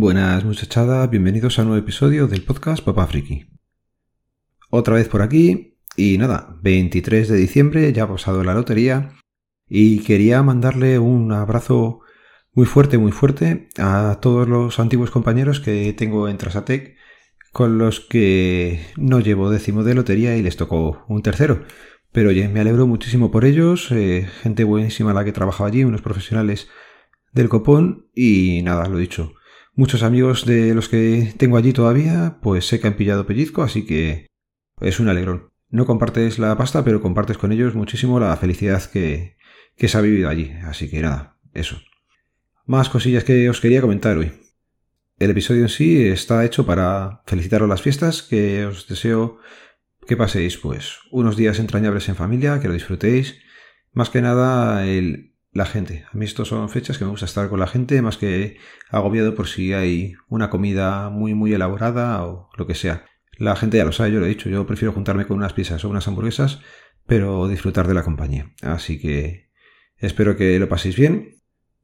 Buenas muchachada, bienvenidos a un nuevo episodio del podcast Papá Friki. Otra vez por aquí y nada, 23 de diciembre, ya ha pasado la lotería y quería mandarle un abrazo muy fuerte, muy fuerte a todos los antiguos compañeros que tengo en Trasatec con los que no llevo décimo de lotería y les tocó un tercero. Pero oye, me alegro muchísimo por ellos, eh, gente buenísima la que trabajaba allí, unos profesionales del copón y nada, lo dicho Muchos amigos de los que tengo allí todavía, pues sé que han pillado pellizco, así que es un alegrón. No compartes la pasta, pero compartes con ellos muchísimo la felicidad que, que se ha vivido allí. Así que nada, eso. Más cosillas que os quería comentar hoy. El episodio en sí está hecho para felicitaros las fiestas, que os deseo que paséis pues unos días entrañables en familia, que lo disfrutéis. Más que nada el la gente. A mí estos son fechas que me gusta estar con la gente más que agobiado por si hay una comida muy muy elaborada o lo que sea. La gente ya lo sabe, yo lo he dicho, yo prefiero juntarme con unas pizzas o unas hamburguesas, pero disfrutar de la compañía. Así que espero que lo paséis bien.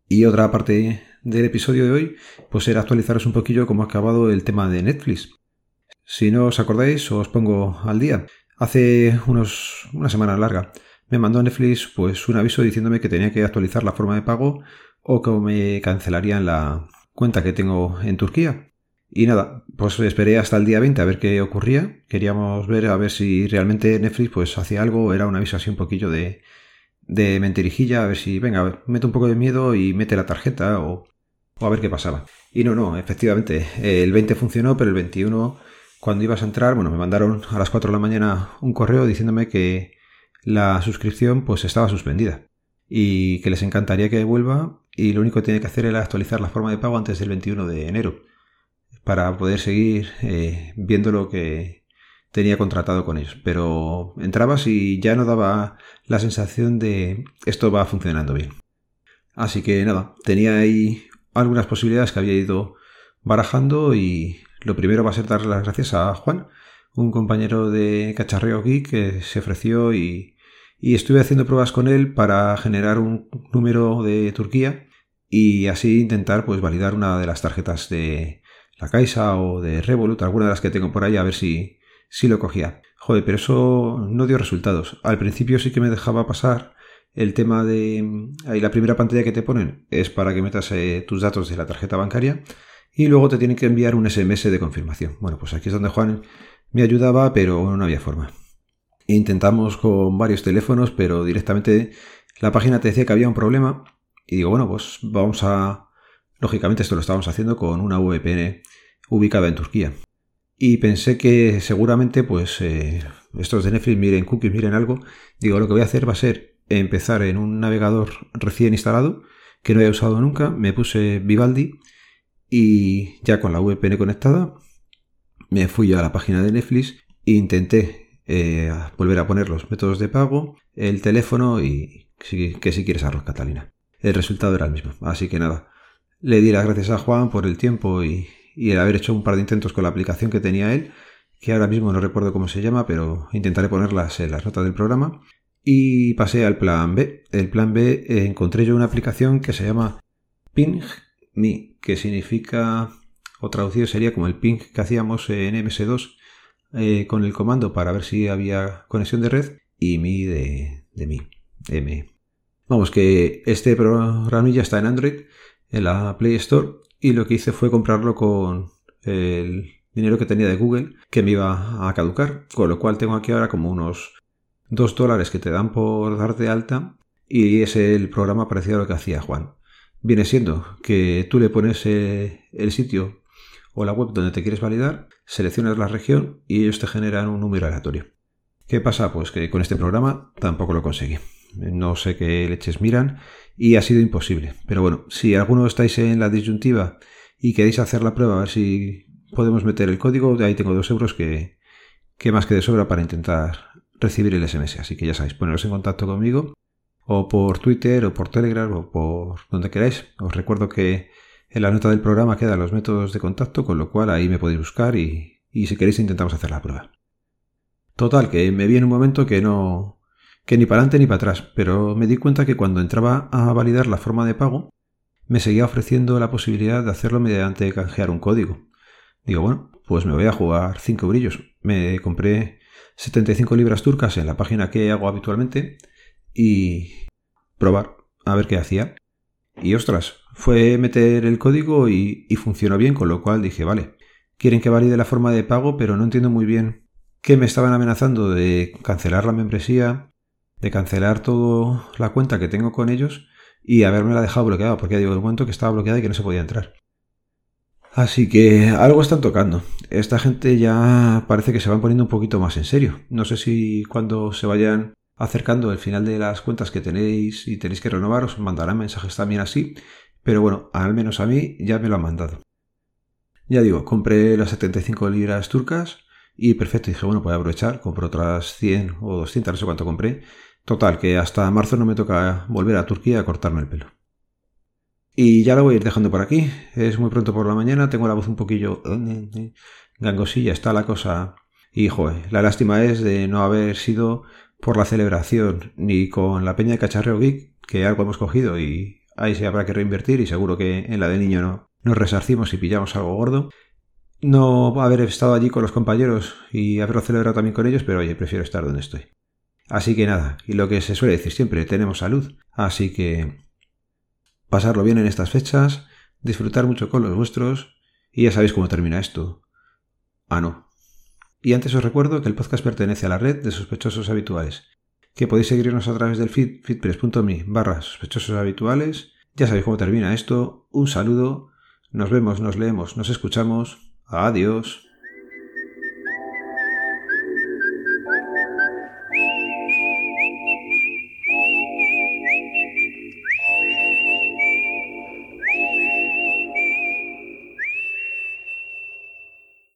Y otra parte del episodio de hoy, pues era actualizaros un poquillo cómo ha acabado el tema de Netflix. Si no os acordáis, os pongo al día. Hace unos, una semana larga me mandó Netflix pues un aviso diciéndome que tenía que actualizar la forma de pago o que me cancelarían la cuenta que tengo en Turquía. Y nada, pues esperé hasta el día 20 a ver qué ocurría. Queríamos ver a ver si realmente Netflix pues hacía algo, era un aviso así un poquillo de, de mentirijilla, a ver si, venga, mete un poco de miedo y mete la tarjeta o, o a ver qué pasaba. Y no, no, efectivamente, el 20 funcionó, pero el 21, cuando ibas a entrar, bueno, me mandaron a las 4 de la mañana un correo diciéndome que, la suscripción pues estaba suspendida y que les encantaría que vuelva y lo único que tiene que hacer era actualizar la forma de pago antes del 21 de enero para poder seguir eh, viendo lo que tenía contratado con ellos. Pero entrabas y ya no daba la sensación de esto va funcionando bien. Así que nada, tenía ahí algunas posibilidades que había ido barajando y lo primero va a ser darle las gracias a Juan, un compañero de cacharreo aquí que se ofreció y y estuve haciendo pruebas con él para generar un número de Turquía y así intentar pues validar una de las tarjetas de la Caixa o de Revolut, alguna de las que tengo por ahí a ver si, si lo cogía. Joder, pero eso no dio resultados. Al principio sí que me dejaba pasar el tema de ahí la primera pantalla que te ponen es para que metas eh, tus datos de la tarjeta bancaria y luego te tienen que enviar un SMS de confirmación. Bueno, pues aquí es donde Juan me ayudaba, pero no había forma. Intentamos con varios teléfonos, pero directamente la página te decía que había un problema. Y digo, bueno, pues vamos a... Lógicamente esto lo estábamos haciendo con una VPN ubicada en Turquía. Y pensé que seguramente, pues, eh, estos de Netflix miren cookies, miren algo. Digo, lo que voy a hacer va a ser empezar en un navegador recién instalado, que no había usado nunca. Me puse Vivaldi y ya con la VPN conectada, me fui a la página de Netflix e intenté eh, volver a poner los métodos de pago, el teléfono y que si quieres arroz Catalina. El resultado era el mismo. Así que nada, le di las gracias a Juan por el tiempo y, el haber hecho un par de intentos con la aplicación que tenía él, que ahora mismo no recuerdo cómo se llama, pero intentaré ponerlas en las notas del programa. Y pasé al plan B. El plan B eh, encontré yo una aplicación que se llama Ping Me, que significa, o traducido sería como el ping que hacíamos en MS2 eh, con el comando para ver si había conexión de red y mi de, de mi, M. Vamos, que este programilla está en Android, en la Play Store, y lo que hice fue comprarlo con el dinero que tenía de Google que me iba a caducar, con lo cual tengo aquí ahora como unos 2 dólares que te dan por dar de alta y es el programa parecido a lo que hacía Juan. Viene siendo que tú le pones eh, el sitio o la web donde te quieres validar, seleccionas la región y ellos te generan un número aleatorio. ¿Qué pasa? Pues que con este programa tampoco lo conseguí. No sé qué leches miran y ha sido imposible. Pero bueno, si alguno estáis en la disyuntiva y queréis hacer la prueba a ver si podemos meter el código, de ahí tengo dos euros que, que más que de sobra para intentar recibir el SMS. Así que ya sabéis, poneros en contacto conmigo o por Twitter o por Telegram o por donde queráis. Os recuerdo que en la nota del programa quedan los métodos de contacto, con lo cual ahí me podéis buscar y, si queréis intentamos hacer la prueba. Total, que me vi en un momento que no... que ni para adelante ni para atrás, pero me di cuenta que cuando entraba a validar la forma de pago, me seguía ofreciendo la posibilidad de hacerlo mediante canjear un código. Digo, bueno, pues me voy a jugar 5 brillos. Me compré 75 libras turcas en la página que hago habitualmente y probar a ver qué hacía. Y ostras, fue meter el código y, funcionó bien, con lo cual dije, vale, quieren que valide la forma de pago, pero no entiendo muy bien que me estaban amenazando de cancelar la membresía, de cancelar toda la cuenta que tengo con ellos y haberme la dejado bloqueada, porque ya digo, de momento que estaba bloqueada y que no se podía entrar. Así que algo están tocando. Esta gente ya parece que se van poniendo un poquito más en serio. No sé si cuando se vayan acercando el final de las cuentas que tenéis y tenéis que renovar os mandarán mensajes también así, pero bueno, al menos a mí ya me lo han mandado. Ya digo, compré las 75 libras turcas y perfecto, dije, bueno, voy a aprovechar, compro otras 100 o 200, no sé cuánto compré. Total, que hasta marzo no me toca volver a Turquía a cortarme el pelo. Y ya lo voy a ir dejando por aquí. Es muy pronto por la mañana, tengo la voz un poquillo gangosilla, está la cosa. Y joder, la lástima es de no haber sido por la celebración ni con la peña de cacharreo geek, que algo hemos cogido y ahí se habrá que reinvertir y seguro que en la de niño no nos resarcimos y pillamos algo gordo. No haber estado allí con los compañeros y haberlo celebrado también con ellos, pero oye, prefiero estar donde estoy. Así que nada, y lo que se suele decir siempre, tenemos salud. Así que pasarlo bien en estas fechas, disfrutar mucho con los vuestros, y ya sabéis cómo termina esto. Ah, no. Y antes os recuerdo que el podcast pertenece a la red de sospechosos habituales, que podéis seguirnos a través del feed feedpress.me barra sospechosos habituales. Ya sabéis cómo termina esto. Un saludo. Nos vemos, nos leemos, nos escuchamos Adiós.